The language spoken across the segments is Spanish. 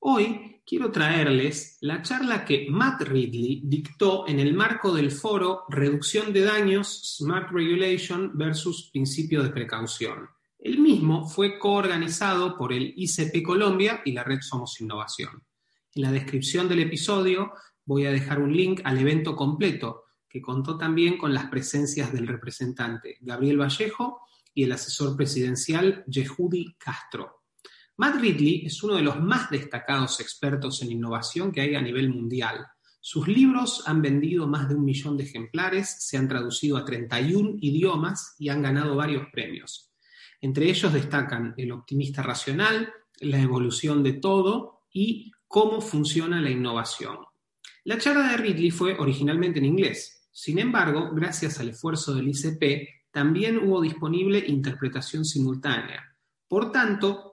Hoy quiero traerles la charla que Matt Ridley dictó en el marco del foro Reducción de daños, Smart Regulation versus Principio de Precaución. El mismo fue coorganizado por el ICP Colombia y la red Somos Innovación. En la descripción del episodio voy a dejar un link al evento completo, que contó también con las presencias del representante Gabriel Vallejo y el asesor presidencial Yehudi Castro. Matt Ridley es uno de los más destacados expertos en innovación que hay a nivel mundial. Sus libros han vendido más de un millón de ejemplares, se han traducido a 31 idiomas y han ganado varios premios. Entre ellos destacan El optimista racional, La evolución de todo y Cómo funciona la innovación. La charla de Ridley fue originalmente en inglés. Sin embargo, gracias al esfuerzo del ICP, también hubo disponible interpretación simultánea. Por tanto,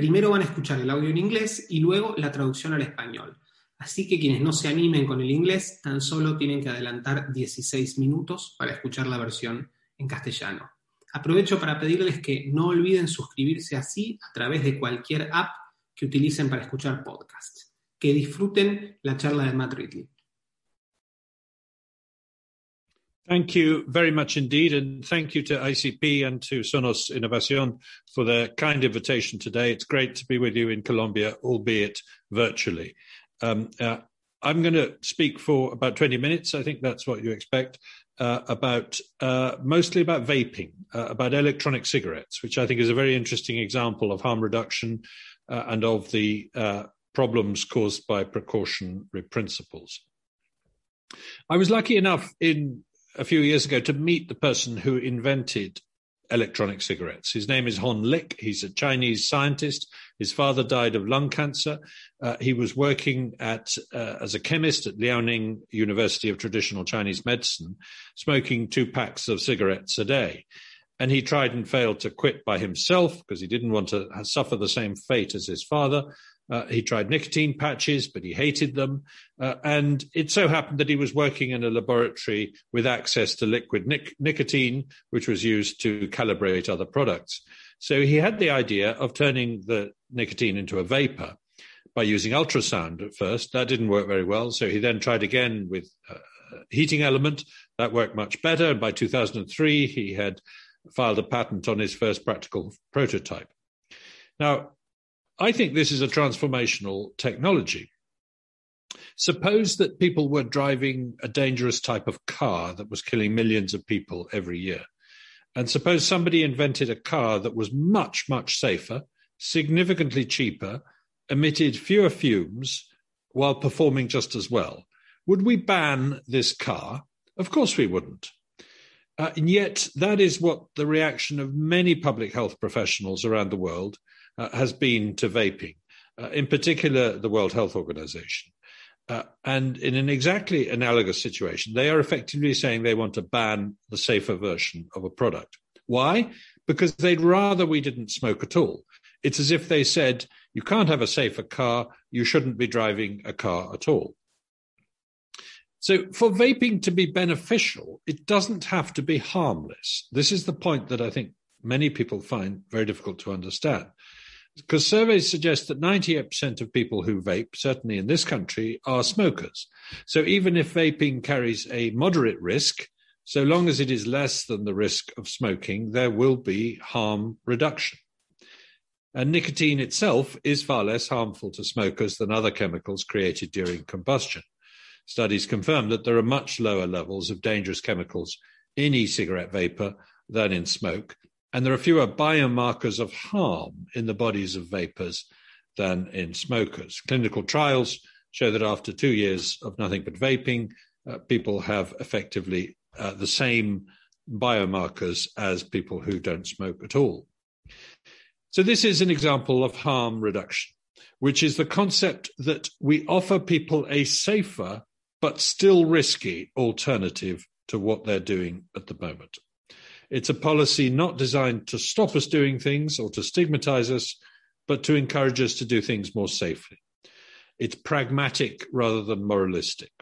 Primero van a escuchar el audio en inglés y luego la traducción al español. Así que quienes no se animen con el inglés tan solo tienen que adelantar 16 minutos para escuchar la versión en castellano. Aprovecho para pedirles que no olviden suscribirse así a través de cualquier app que utilicen para escuchar podcasts. Que disfruten la charla de Matt Ridley. Thank you very much indeed, and thank you to ICP and to Sonos Innovación for their kind invitation today. It's great to be with you in Colombia, albeit virtually. Um, uh, I'm going to speak for about 20 minutes. I think that's what you expect. Uh, about uh, mostly about vaping, uh, about electronic cigarettes, which I think is a very interesting example of harm reduction uh, and of the uh, problems caused by precautionary principles. I was lucky enough in a few years ago to meet the person who invented electronic cigarettes. His name is Hon Lik. He's a Chinese scientist. His father died of lung cancer. Uh, he was working at uh, as a chemist at Liaoning University of Traditional Chinese Medicine, smoking two packs of cigarettes a day. And he tried and failed to quit by himself because he didn't want to suffer the same fate as his father. Uh, he tried nicotine patches, but he hated them. Uh, and it so happened that he was working in a laboratory with access to liquid nic- nicotine, which was used to calibrate other products. So he had the idea of turning the nicotine into a vapor by using ultrasound at first. That didn't work very well. So he then tried again with a heating element. That worked much better. And by 2003, he had filed a patent on his first practical prototype. Now, I think this is a transformational technology. Suppose that people were driving a dangerous type of car that was killing millions of people every year. And suppose somebody invented a car that was much, much safer, significantly cheaper, emitted fewer fumes while performing just as well. Would we ban this car? Of course we wouldn't. Uh, and yet, that is what the reaction of many public health professionals around the world uh, has been to vaping, uh, in particular, the World Health Organization. Uh, and in an exactly analogous situation, they are effectively saying they want to ban the safer version of a product. Why? Because they'd rather we didn't smoke at all. It's as if they said, you can't have a safer car, you shouldn't be driving a car at all. So, for vaping to be beneficial, it doesn't have to be harmless. This is the point that I think many people find very difficult to understand. Because surveys suggest that 98% of people who vape, certainly in this country, are smokers. So even if vaping carries a moderate risk, so long as it is less than the risk of smoking, there will be harm reduction. And nicotine itself is far less harmful to smokers than other chemicals created during combustion. Studies confirm that there are much lower levels of dangerous chemicals in e cigarette vapor than in smoke, and there are fewer biomarkers of harm in the bodies of vapors than in smokers. Clinical trials show that after two years of nothing but vaping, uh, people have effectively uh, the same biomarkers as people who don't smoke at all. So, this is an example of harm reduction, which is the concept that we offer people a safer but still risky alternative to what they're doing at the moment. It's a policy not designed to stop us doing things or to stigmatize us, but to encourage us to do things more safely. It's pragmatic rather than moralistic.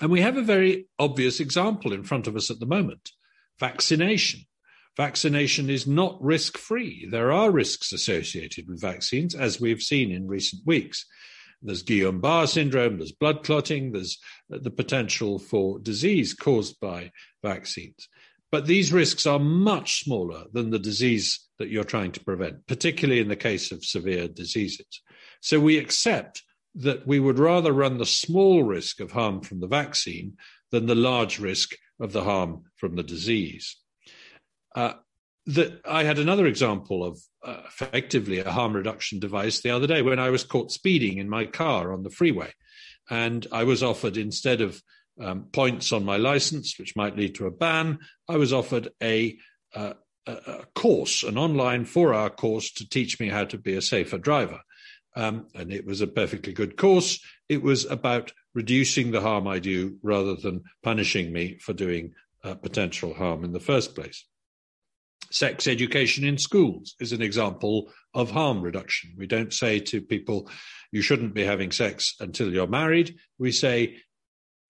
And we have a very obvious example in front of us at the moment vaccination. Vaccination is not risk free. There are risks associated with vaccines, as we've seen in recent weeks. There's Guillain Barre syndrome, there's blood clotting, there's the potential for disease caused by vaccines. But these risks are much smaller than the disease that you're trying to prevent, particularly in the case of severe diseases. So we accept that we would rather run the small risk of harm from the vaccine than the large risk of the harm from the disease. Uh, that I had another example of uh, effectively a harm reduction device the other day when I was caught speeding in my car on the freeway, and I was offered instead of um, points on my license, which might lead to a ban, I was offered a, uh, a course, an online four-hour course to teach me how to be a safer driver. Um, and it was a perfectly good course. It was about reducing the harm I do rather than punishing me for doing uh, potential harm in the first place. Sex education in schools is an example of harm reduction. We don't say to people, you shouldn't be having sex until you're married. We say,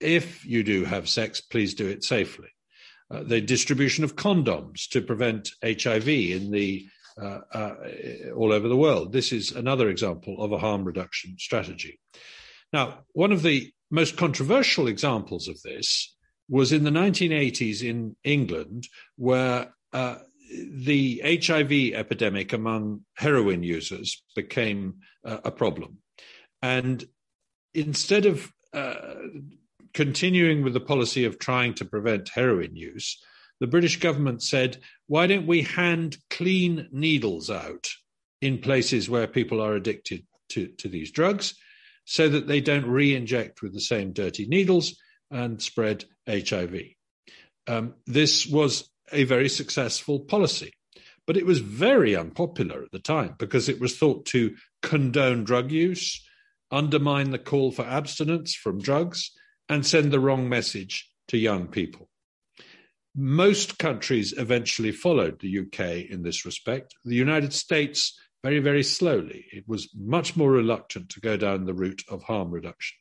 if you do have sex, please do it safely. Uh, the distribution of condoms to prevent HIV in the uh, uh, all over the world. This is another example of a harm reduction strategy. Now, one of the most controversial examples of this was in the 1980s in England, where uh, the HIV epidemic among heroin users became uh, a problem. And instead of uh, continuing with the policy of trying to prevent heroin use, the British government said, why don't we hand clean needles out in places where people are addicted to, to these drugs so that they don't re inject with the same dirty needles and spread HIV? Um, this was a very successful policy. But it was very unpopular at the time because it was thought to condone drug use, undermine the call for abstinence from drugs, and send the wrong message to young people. Most countries eventually followed the UK in this respect. The United States, very, very slowly. It was much more reluctant to go down the route of harm reduction.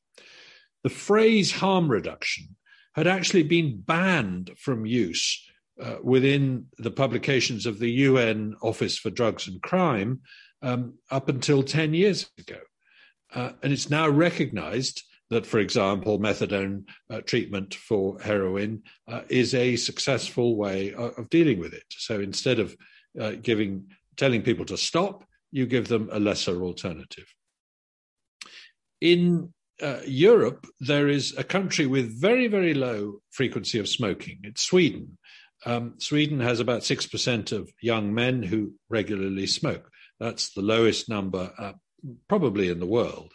The phrase harm reduction had actually been banned from use uh, within the publications of the UN Office for Drugs and Crime um, up until 10 years ago. Uh, and it's now recognized that, for example, methadone uh, treatment for heroin uh, is a successful way of, of, dealing with it. So instead of uh, giving, telling people to stop, you give them a lesser alternative. In uh, Europe, there is a country with very, very low frequency of smoking. It's Sweden. Um, Sweden has about 6% of young men who regularly smoke. That's the lowest number, uh, probably in the world.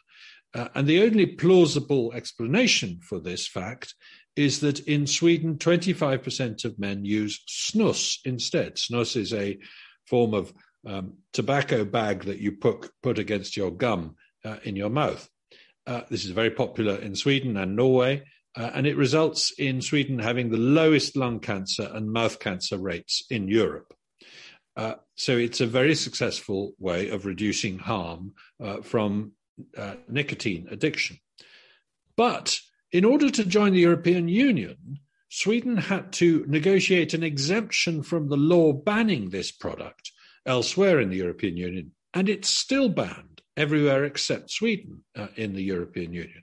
Uh, and the only plausible explanation for this fact is that in Sweden, 25% of men use snus instead. Snus is a form of um, tobacco bag that you put, put against your gum uh, in your mouth. Uh, this is very popular in Sweden and Norway. Uh, and it results in Sweden having the lowest lung cancer and mouth cancer rates in Europe. Uh, so it's a very successful way of reducing harm uh, from uh, nicotine addiction. But in order to join the European Union, Sweden had to negotiate an exemption from the law banning this product elsewhere in the European Union, and it's still banned everywhere except Sweden uh, in the European Union.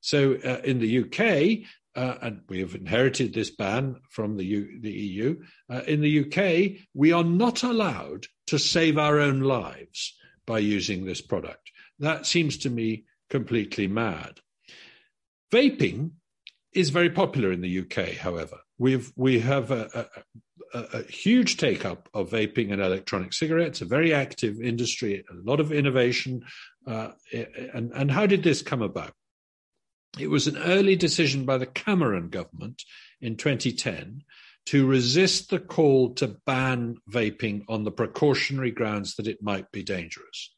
So uh, in the UK, uh, and we have inherited this ban from the, U- the EU, uh, in the UK, we are not allowed to save our own lives by using this product. That seems to me completely mad. Vaping is very popular in the UK, however. We've, we have a, a, a, huge take up of vaping and electronic cigarettes, a very active industry, a lot of innovation. Uh, and, and how did this come about? It was an early decision by the Cameron government in 2010 to resist the call to ban vaping on the precautionary grounds that it might be dangerous.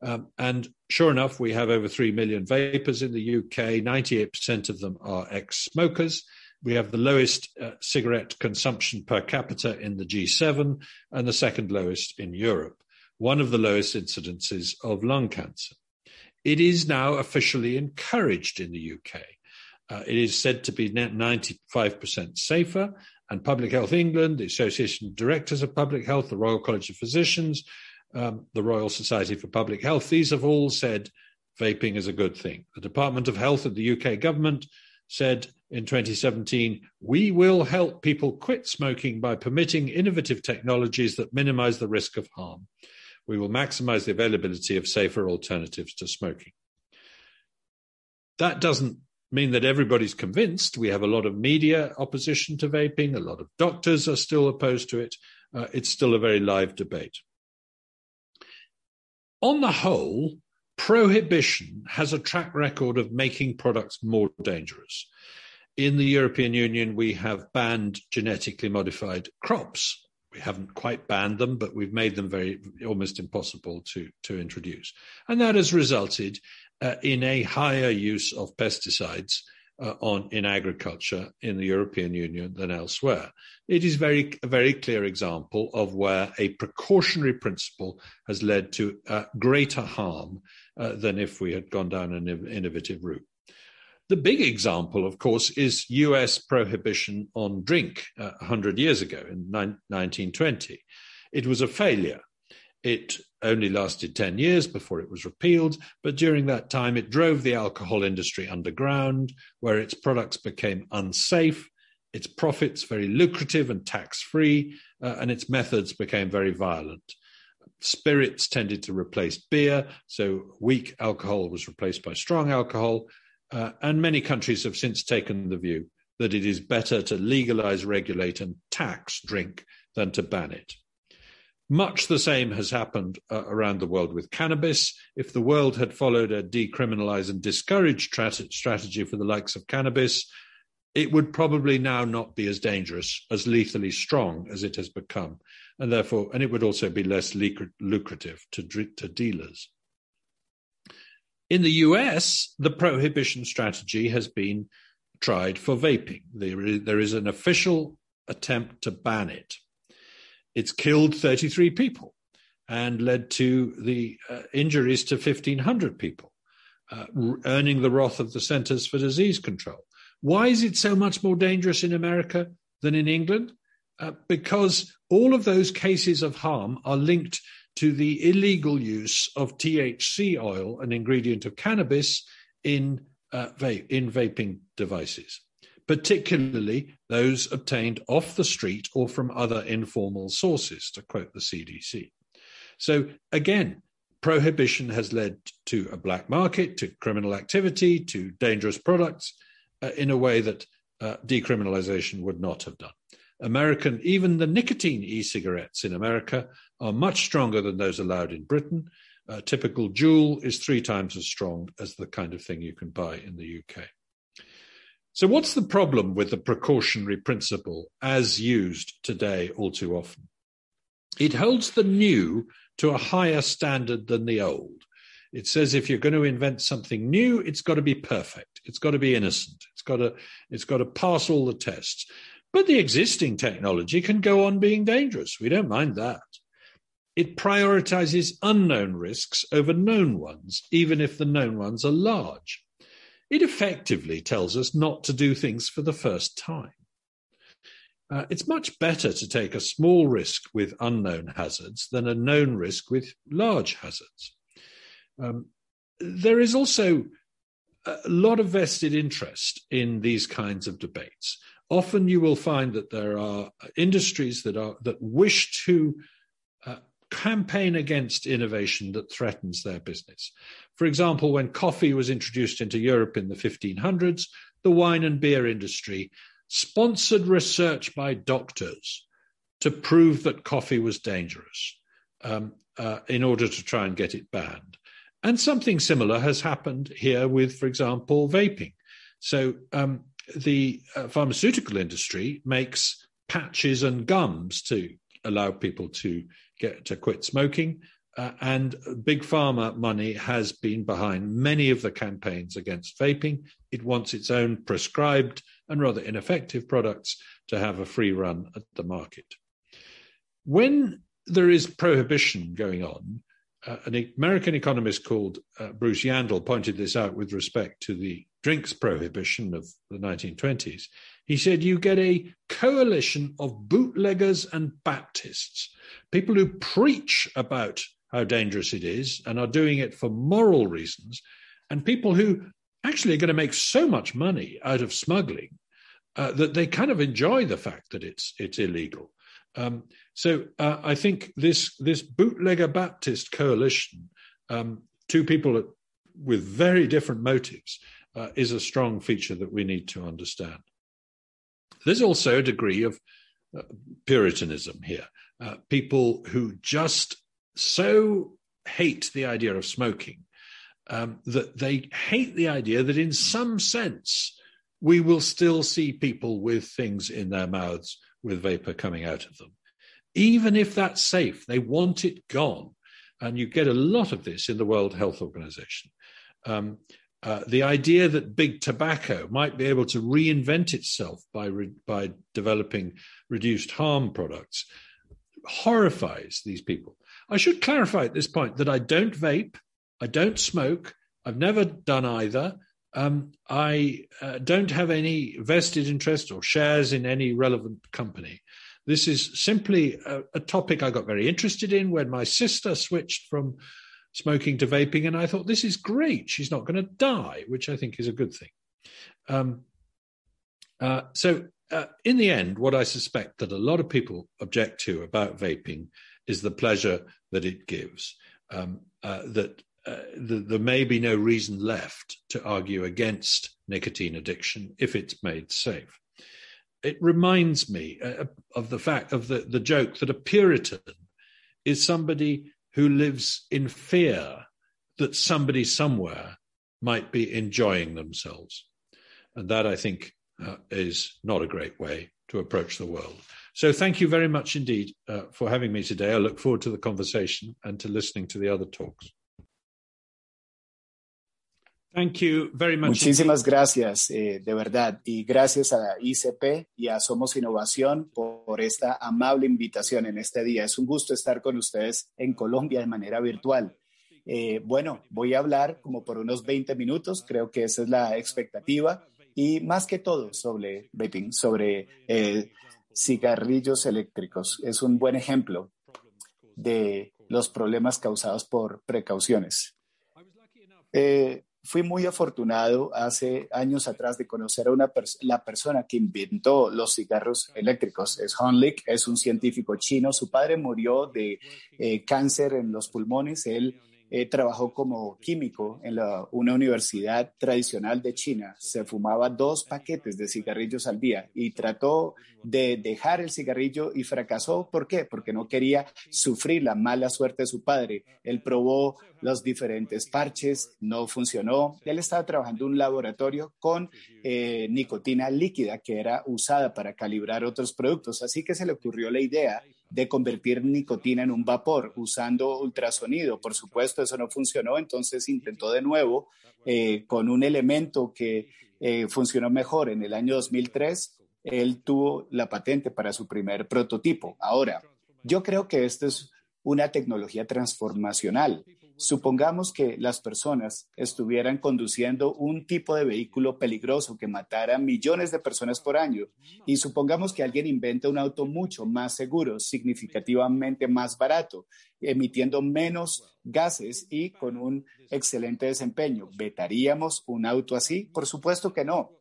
Um, and sure enough, we have over 3 million vapors in the UK. 98% of them are ex smokers. We have the lowest uh, cigarette consumption per capita in the G7 and the second lowest in Europe, one of the lowest incidences of lung cancer. It is now officially encouraged in the UK. Uh, it is said to be 95% safer, and Public Health England, the Association of Directors of Public Health, the Royal College of Physicians, um, the Royal Society for Public Health, these have all said vaping is a good thing. The Department of Health of the UK government said in 2017, we will help people quit smoking by permitting innovative technologies that minimize the risk of harm. We will maximize the availability of safer alternatives to smoking. That doesn't mean that everybody's convinced. We have a lot of media opposition to vaping, a lot of doctors are still opposed to it. Uh, it's still a very live debate. On the whole, prohibition has a track record of making products more dangerous. In the European Union, we have banned genetically modified crops. We haven't quite banned them, but we've made them very almost impossible to, to introduce. And that has resulted uh, in a higher use of pesticides uh, on in agriculture in the European Union than elsewhere. It is very a very clear example of where a precautionary principle has led to uh, greater harm uh, than if we had gone down an innovative route. The big example, of course, is US prohibition on drink uh, 100 years ago in 1920. It was a failure. It only lasted 10 years before it was repealed, but during that time it drove the alcohol industry underground, where its products became unsafe, its profits very lucrative and tax free, uh, and its methods became very violent. Spirits tended to replace beer, so weak alcohol was replaced by strong alcohol, uh, and many countries have since taken the view that it is better to legalize, regulate, and tax drink than to ban it. Much the same has happened uh, around the world with cannabis. If the world had followed a decriminalize and discourage tra- strategy for the likes of cannabis, it would probably now not be as dangerous, as lethally strong as it has become. And therefore, and it would also be less lucrative to, to dealers. In the US, the prohibition strategy has been tried for vaping. There, there is an official attempt to ban it. It's killed 33 people and led to the uh, injuries to 1,500 people, uh, earning the wrath of the Centers for Disease Control. Why is it so much more dangerous in America than in England? Uh, because all of those cases of harm are linked to the illegal use of THC oil, an ingredient of cannabis, in, uh, va- in vaping devices particularly those obtained off the street or from other informal sources, to quote the CDC. So again, prohibition has led to a black market, to criminal activity, to dangerous products uh, in a way that uh, decriminalization would not have done. American, even the nicotine e cigarettes in America are much stronger than those allowed in Britain. A typical Juul is three times as strong as the kind of thing you can buy in the UK. So, what's the problem with the precautionary principle as used today all too often? It holds the new to a higher standard than the old. It says if you're going to invent something new, it's got to be perfect. It's got to be innocent. It's got to, it's got to pass all the tests. But the existing technology can go on being dangerous. We don't mind that. It prioritizes unknown risks over known ones, even if the known ones are large. It effectively tells us not to do things for the first time. Uh, it's much better to take a small risk with unknown hazards than a known risk with large hazards. Um, there is also a lot of vested interest in these kinds of debates. Often you will find that there are industries that are that wish to uh, campaign against innovation that threatens their business. For example, when coffee was introduced into Europe in the 1500s, the wine and beer industry sponsored research by doctors to prove that coffee was dangerous um, uh, in order to try and get it banned. And something similar has happened here with, for example, vaping. So um, the uh, pharmaceutical industry makes patches and gums to allow people to get to quit smoking. Uh, and big pharma money has been behind many of the campaigns against vaping. It wants its own prescribed and rather ineffective products to have a free run at the market. When there is prohibition going on, uh, an American economist called uh, Bruce Yandle pointed this out with respect to the drinks prohibition of the 1920s. He said you get a coalition of bootleggers and Baptists, people who preach about how dangerous it is and are doing it for moral reasons, and people who actually are going to make so much money out of smuggling uh, that they kind of enjoy the fact that it's it's illegal. Um, so uh, I think this this bootlegger Baptist coalition, um, two people with very different motives, uh, is a strong feature that we need to understand. There's also a degree of uh, Puritanism here. Uh, people who just so hate the idea of smoking um, that they hate the idea that, in some sense, we will still see people with things in their mouths with vapor coming out of them. Even if that's safe, they want it gone. And you get a lot of this in the World Health Organization. Um, uh, the idea that big tobacco might be able to reinvent itself by, re- by developing reduced harm products horrifies these people. I should clarify at this point that I don't vape, I don't smoke, I've never done either. Um, I uh, don't have any vested interest or shares in any relevant company. This is simply a, a topic I got very interested in when my sister switched from smoking to vaping. And I thought, this is great. She's not going to die, which I think is a good thing. Um, uh, so, uh, in the end, what I suspect that a lot of people object to about vaping is the pleasure that it gives. Um, uh, that uh, the, there may be no reason left to argue against nicotine addiction if it's made safe. It reminds me uh, of the fact of the, the joke that a Puritan is somebody who lives in fear that somebody somewhere might be enjoying themselves. And that, I think, uh, is not a great way to approach the world. So, thank you very much indeed uh, for having me today. I look forward to the conversation and to listening to the other talks. Thank you very much. Muchísimas gracias, eh, de verdad. Y gracias a ICP y a Somos Innovación por, esta amable invitación en este día. Es un gusto estar con ustedes en Colombia de manera virtual. Eh, bueno, voy a hablar como por unos 20 minutos, creo que esa es la expectativa. Y más que todo sobre vaping, sobre eh, cigarrillos eléctricos. Es un buen ejemplo de los problemas causados por precauciones. Eh, fui muy afortunado hace años atrás de conocer a una la persona que inventó los cigarros eléctricos. Es Han Lik, es un científico chino. Su padre murió de eh, cáncer en los pulmones. Él eh, trabajó como químico en la, una universidad tradicional de China. Se fumaba dos paquetes de cigarrillos al día y trató de dejar el cigarrillo y fracasó. ¿Por qué? Porque no quería sufrir la mala suerte de su padre. Él probó los diferentes parches, no funcionó. Él estaba trabajando en un laboratorio con eh, nicotina líquida que era usada para calibrar otros productos. Así que se le ocurrió la idea de convertir nicotina en un vapor usando ultrasonido. Por supuesto, eso no funcionó, entonces intentó de nuevo eh, con un elemento que eh, funcionó mejor. En el año 2003, él tuvo la patente para su primer prototipo. Ahora, yo creo que esto es una tecnología transformacional. Supongamos que las personas estuvieran conduciendo un tipo de vehículo peligroso que matara millones de personas por año y supongamos que alguien inventa un auto mucho más seguro, significativamente más barato, emitiendo menos gases y con un excelente desempeño. ¿Vetaríamos un auto así? Por supuesto que no.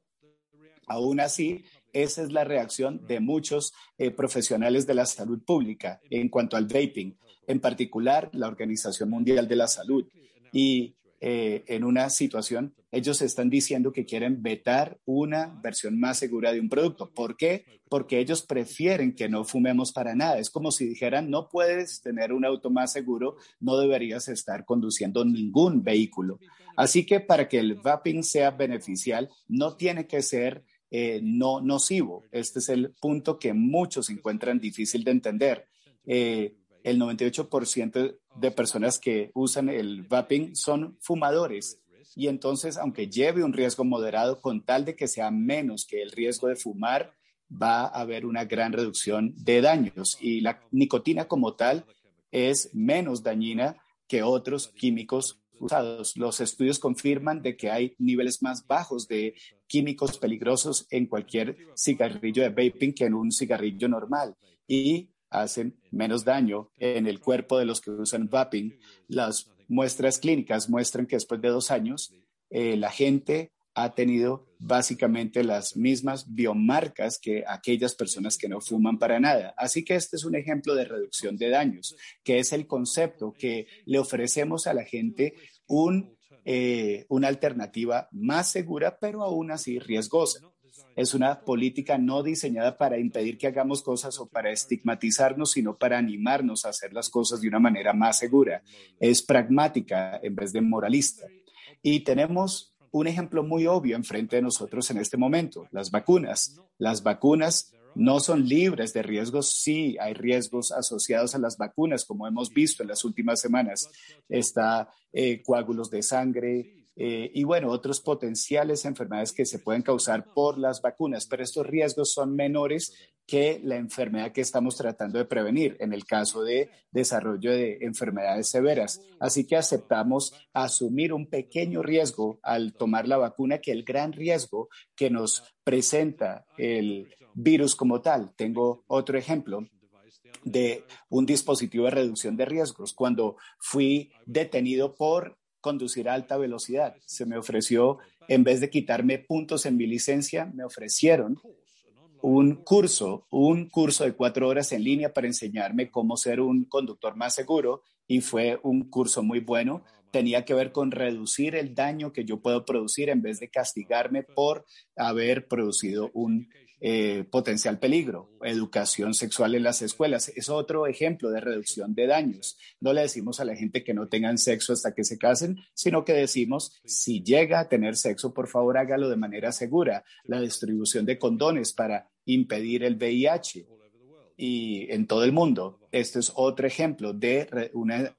Aún así, esa es la reacción de muchos eh, profesionales de la salud pública en cuanto al vaping en particular la Organización Mundial de la Salud. Y eh, en una situación, ellos están diciendo que quieren vetar una versión más segura de un producto. ¿Por qué? Porque ellos prefieren que no fumemos para nada. Es como si dijeran, no puedes tener un auto más seguro, no deberías estar conduciendo ningún vehículo. Así que para que el vaping sea beneficial, no tiene que ser eh, no nocivo. Este es el punto que muchos encuentran difícil de entender. Eh, el 98% de personas que usan el vaping son fumadores. Y entonces, aunque lleve un riesgo moderado, con tal de que sea menos que el riesgo de fumar, va a haber una gran reducción de daños. Y la nicotina como tal es menos dañina que otros químicos usados. Los estudios confirman de que hay niveles más bajos de químicos peligrosos en cualquier cigarrillo de vaping que en un cigarrillo normal. Y hacen menos daño en el cuerpo de los que usan vaping. Las muestras clínicas muestran que después de dos años eh, la gente ha tenido básicamente las mismas biomarcas que aquellas personas que no fuman para nada. Así que este es un ejemplo de reducción de daños, que es el concepto que le ofrecemos a la gente un, eh, una alternativa más segura, pero aún así riesgosa es una política no diseñada para impedir que hagamos cosas o para estigmatizarnos, sino para animarnos a hacer las cosas de una manera más segura. Es pragmática en vez de moralista. Y tenemos un ejemplo muy obvio enfrente de nosotros en este momento, las vacunas. Las vacunas no son libres de riesgos, sí hay riesgos asociados a las vacunas, como hemos visto en las últimas semanas. Está eh, coágulos de sangre, eh, y bueno, otros potenciales enfermedades que se pueden causar por las vacunas, pero estos riesgos son menores que la enfermedad que estamos tratando de prevenir en el caso de desarrollo de enfermedades severas. Así que aceptamos asumir un pequeño riesgo al tomar la vacuna que el gran riesgo que nos presenta el virus como tal. Tengo otro ejemplo de un dispositivo de reducción de riesgos. Cuando fui detenido por conducir a alta velocidad. Se me ofreció, en vez de quitarme puntos en mi licencia, me ofrecieron un curso, un curso de cuatro horas en línea para enseñarme cómo ser un conductor más seguro y fue un curso muy bueno. Tenía que ver con reducir el daño que yo puedo producir en vez de castigarme por haber producido un eh, potencial peligro, educación sexual en las escuelas. Es otro ejemplo de reducción de daños. No le decimos a la gente que no tengan sexo hasta que se casen, sino que decimos, si llega a tener sexo, por favor hágalo de manera segura. La distribución de condones para impedir el VIH y en todo el mundo. Este es otro ejemplo de una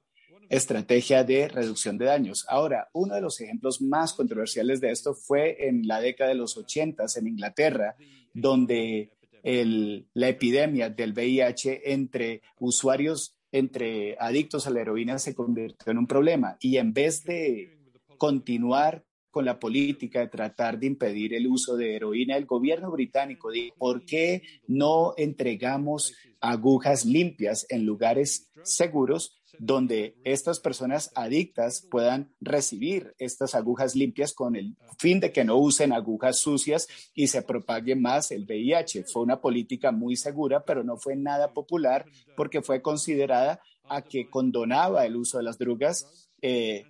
estrategia de reducción de daños. Ahora, uno de los ejemplos más controversiales de esto fue en la década de los 80 en Inglaterra, donde la epidemia del VIH entre usuarios, entre adictos a la heroína, se convirtió en un problema. Y en vez de continuar con la política de tratar de impedir el uso de heroína, el gobierno británico dijo, ¿por qué no entregamos agujas limpias en lugares seguros donde estas personas adictas puedan recibir estas agujas limpias con el fin de que no usen agujas sucias y se propague más el VIH. Fue una política muy segura, pero no fue nada popular porque fue considerada a que condonaba el uso de las drogas eh,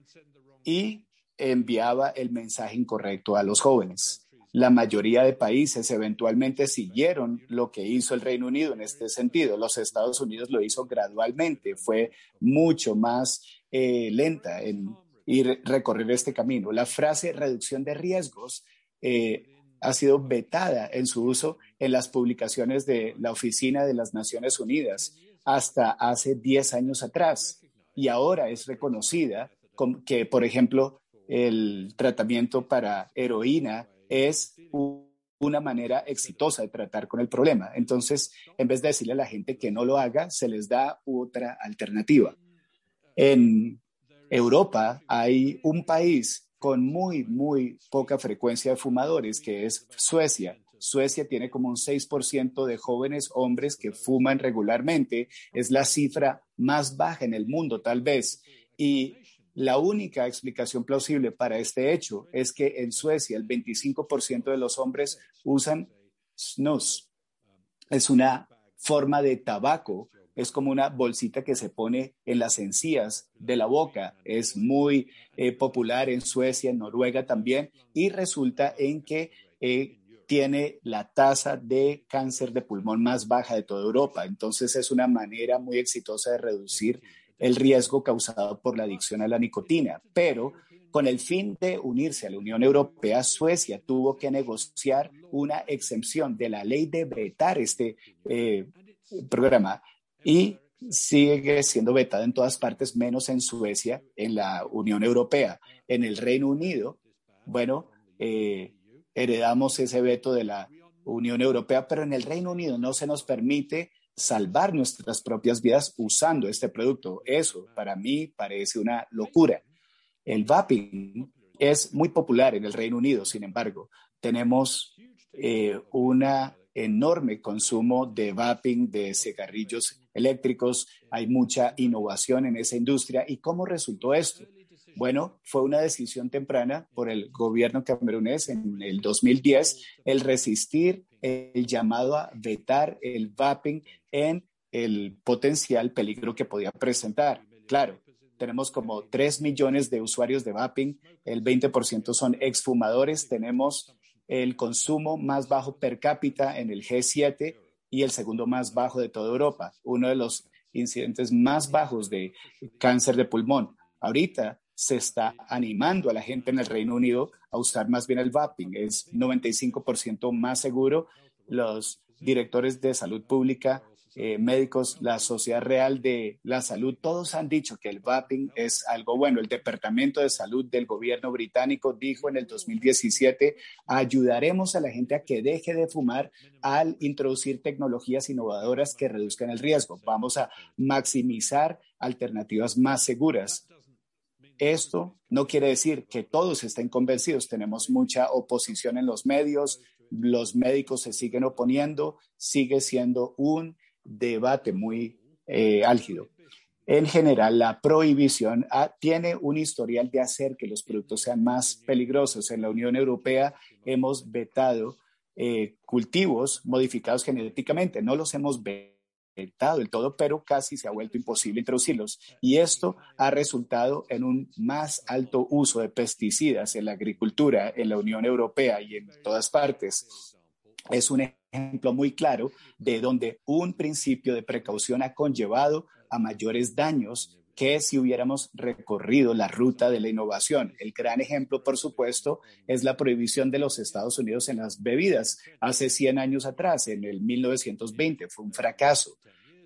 y enviaba el mensaje incorrecto a los jóvenes. La mayoría de países eventualmente siguieron lo que hizo el Reino Unido en este sentido. Los Estados Unidos lo hizo gradualmente, fue mucho más eh, lenta en ir recorrer este camino. La frase reducción de riesgos eh, ha sido vetada en su uso en las publicaciones de la Oficina de las Naciones Unidas hasta hace 10 años atrás y ahora es reconocida como que, por ejemplo, el tratamiento para heroína es una manera exitosa de tratar con el problema. Entonces, en vez de decirle a la gente que no lo haga, se les da otra alternativa. En Europa hay un país con muy, muy poca frecuencia de fumadores, que es Suecia. Suecia tiene como un 6% de jóvenes hombres que fuman regularmente. Es la cifra más baja en el mundo, tal vez. Y la única explicación plausible para este hecho es que en Suecia el 25% de los hombres usan snus. Es una forma de tabaco es como una bolsita que se pone en las encías de la boca. Es muy eh, popular en Suecia, en Noruega también, y resulta en que eh, tiene la tasa de cáncer de pulmón más baja de toda Europa. Entonces es una manera muy exitosa de reducir el riesgo causado por la adicción a la nicotina. Pero con el fin de unirse a la Unión Europea, Suecia tuvo que negociar una exención de la ley de vetar este eh, programa y sigue siendo vetado en todas partes, menos en Suecia, en la Unión Europea. En el Reino Unido, bueno, eh, heredamos ese veto de la Unión Europea, pero en el Reino Unido no se nos permite salvar nuestras propias vidas usando este producto. Eso para mí parece una locura. El vaping es muy popular en el Reino Unido, sin embargo, tenemos eh, un enorme consumo de vaping, de cigarrillos eléctricos, hay mucha innovación en esa industria. ¿Y cómo resultó esto? Bueno, fue una decisión temprana por el gobierno camerunés en el 2010 el resistir el llamado a vetar el vaping en el potencial peligro que podía presentar. Claro, tenemos como 3 millones de usuarios de vaping, el 20% son exfumadores, tenemos el consumo más bajo per cápita en el G7 y el segundo más bajo de toda Europa, uno de los incidentes más bajos de cáncer de pulmón. Ahorita se está animando a la gente en el Reino Unido a usar más bien el vaping. Es 95% más seguro. Los directores de salud pública, eh, médicos, la Sociedad Real de la Salud, todos han dicho que el vaping es algo bueno. El Departamento de Salud del gobierno británico dijo en el 2017, ayudaremos a la gente a que deje de fumar al introducir tecnologías innovadoras que reduzcan el riesgo. Vamos a maximizar alternativas más seguras. Esto no quiere decir que todos estén convencidos. Tenemos mucha oposición en los medios, los médicos se siguen oponiendo, sigue siendo un debate muy eh, álgido. En general, la prohibición ah, tiene un historial de hacer que los productos sean más peligrosos. En la Unión Europea hemos vetado eh, cultivos modificados genéticamente, no los hemos vetado del todo, pero casi se ha vuelto imposible introducirlos. Y esto ha resultado en un más alto uso de pesticidas en la agricultura en la Unión Europea y en todas partes. Es un ejemplo muy claro de donde un principio de precaución ha conllevado a mayores daños que si hubiéramos recorrido la ruta de la innovación. El gran ejemplo, por supuesto, es la prohibición de los Estados Unidos en las bebidas. Hace 100 años atrás, en el 1920, fue un fracaso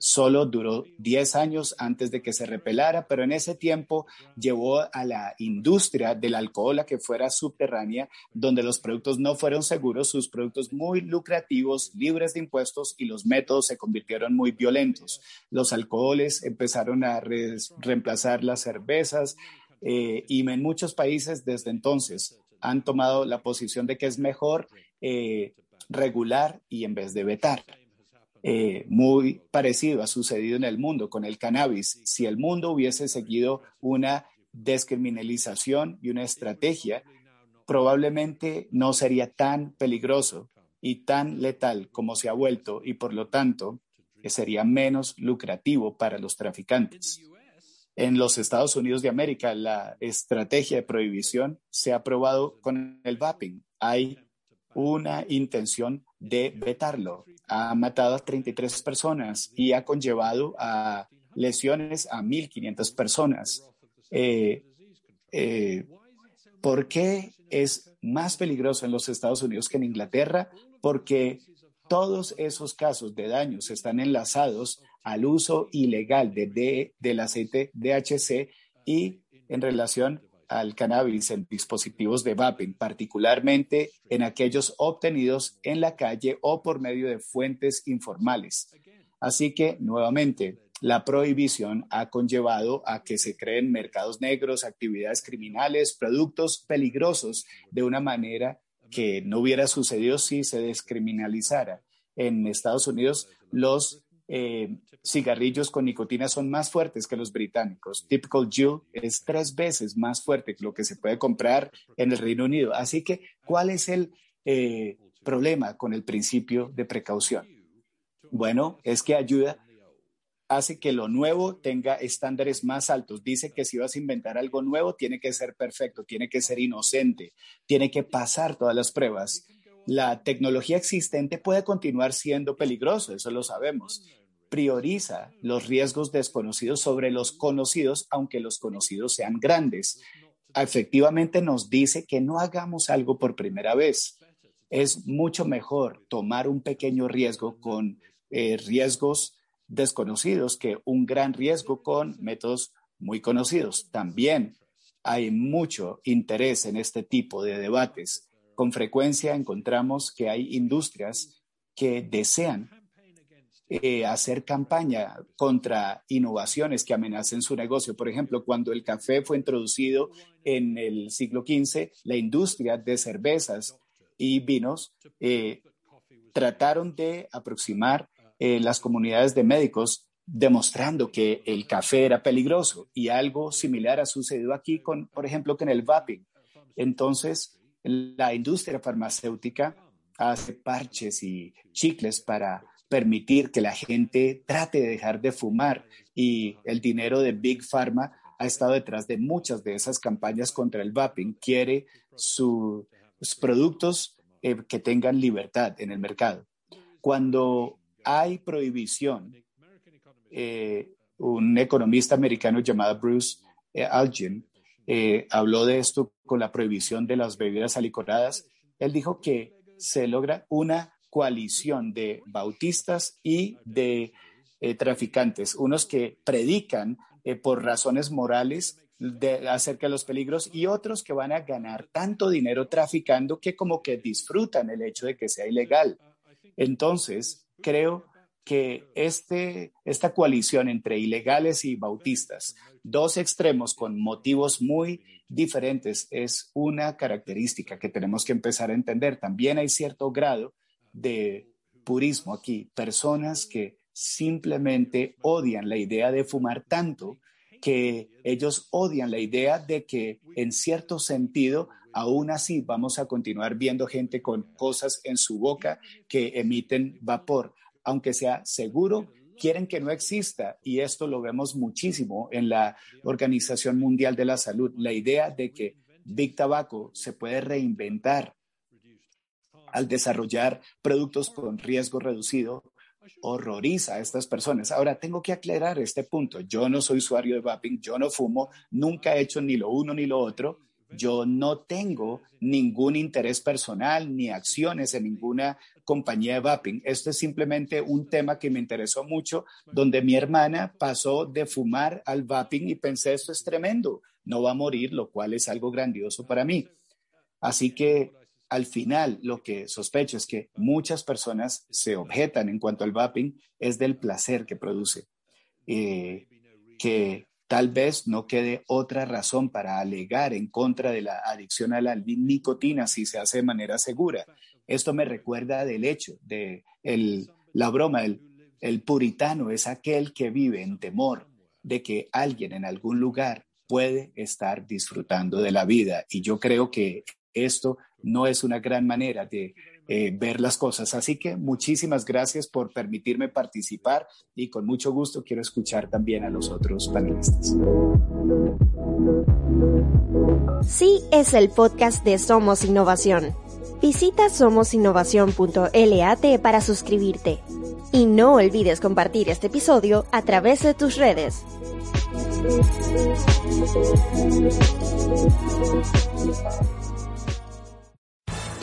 solo duró 10 años antes de que se repelara, pero en ese tiempo llevó a la industria del alcohol a que fuera subterránea, donde los productos no fueron seguros, sus productos muy lucrativos, libres de impuestos y los métodos se convirtieron muy violentos. Los alcoholes empezaron a reemplazar las cervezas eh, y en muchos países desde entonces han tomado la posición de que es mejor eh, regular y en vez de vetar. Eh, muy parecido ha sucedido en el mundo con el cannabis. Si el mundo hubiese seguido una descriminalización y una estrategia, probablemente no sería tan peligroso y tan letal como se ha vuelto y por lo tanto sería menos lucrativo para los traficantes. En los Estados Unidos de América, la estrategia de prohibición se ha aprobado con el vaping. Hay una intención de vetarlo. Ha matado a 33 personas y ha conllevado a lesiones a 1.500 personas. Eh, eh, ¿Por qué es más peligroso en los Estados Unidos que en Inglaterra? Porque todos esos casos de daños están enlazados al uso ilegal de, del aceite DHC y en relación al cannabis en dispositivos de vaping, particularmente en aquellos obtenidos en la calle o por medio de fuentes informales. Así que, nuevamente, la prohibición ha conllevado a que se creen mercados negros, actividades criminales, productos peligrosos de una manera que no hubiera sucedido si se descriminalizara. En Estados Unidos, los eh, cigarrillos con nicotina son más fuertes que los británicos. Typical Juul es tres veces más fuerte que lo que se puede comprar en el Reino Unido. Así que, ¿cuál es el eh, problema con el principio de precaución? Bueno, es que ayuda hace que lo nuevo tenga estándares más altos. Dice que si vas a inventar algo nuevo, tiene que ser perfecto, tiene que ser inocente, tiene que pasar todas las pruebas. La tecnología existente puede continuar siendo peligroso, eso lo sabemos. Prioriza los riesgos desconocidos sobre los conocidos, aunque los conocidos sean grandes. Efectivamente nos dice que no hagamos algo por primera vez. Es mucho mejor tomar un pequeño riesgo con eh, riesgos desconocidos que un gran riesgo con métodos muy conocidos. También hay mucho interés en este tipo de debates. Con frecuencia encontramos que hay industrias que desean eh, hacer campaña contra innovaciones que amenacen su negocio. Por ejemplo, cuando el café fue introducido en el siglo XV, la industria de cervezas y vinos eh, trataron de aproximar eh, las comunidades de médicos demostrando que el café era peligroso y algo similar ha sucedido aquí con, por ejemplo, con el vaping. Entonces, la industria farmacéutica hace parches y chicles para permitir que la gente trate de dejar de fumar y el dinero de Big Pharma ha estado detrás de muchas de esas campañas contra el vaping. Quiere sus productos eh, que tengan libertad en el mercado. Cuando hay prohibición, eh, un economista americano llamado Bruce eh, habló de esto con la prohibición de las bebidas alicoradas. Él dijo que se logra una coalición de bautistas y de traficantes, unos que predican por razones morales de, acerca de los peligros y otros que van a ganar tanto dinero traficando que como que disfrutan el hecho de que sea ilegal. Entonces, creo que este, esta coalición entre ilegales y bautistas, dos extremos con motivos muy diferentes, es una característica que tenemos que empezar a entender. También hay cierto grado de purismo aquí, personas que simplemente odian la idea de fumar tanto que ellos odian la idea de que en cierto sentido, aún así vamos a continuar viendo gente con cosas en su boca que emiten vapor, aunque sea seguro. Quieren que no exista y esto lo vemos muchísimo en la Organización Mundial de la Salud, la idea de que Big Tobacco se puede reinventar al desarrollar productos con riesgo reducido horroriza a estas personas. Ahora, tengo que aclarar este punto. Yo no soy usuario de vaping, yo no fumo, nunca he hecho ni lo uno ni lo otro. Yo no tengo ningún interés personal ni acciones en ninguna compañía de vaping. Esto es simplemente un tema que me interesó mucho, donde mi hermana pasó de fumar al vaping y pensé, esto es tremendo, no va a morir, lo cual es algo grandioso para mí. Así que al final lo que sospecho es que muchas personas se objetan en cuanto al vaping es del placer que produce, eh, que tal vez no quede otra razón para alegar en contra de la adicción a la nicotina si se hace de manera segura. Esto me recuerda del hecho de la broma, el, el puritano es aquel que vive en temor de que alguien en algún lugar puede estar disfrutando de la vida. Y yo creo que esto no es una gran manera de eh, ver las cosas. Así que muchísimas gracias por permitirme participar y con mucho gusto quiero escuchar también a los otros panelistas. Sí es el podcast de Somos Innovación. Visita somosinnovación.lat para suscribirte. Y no olvides compartir este episodio a través de tus redes.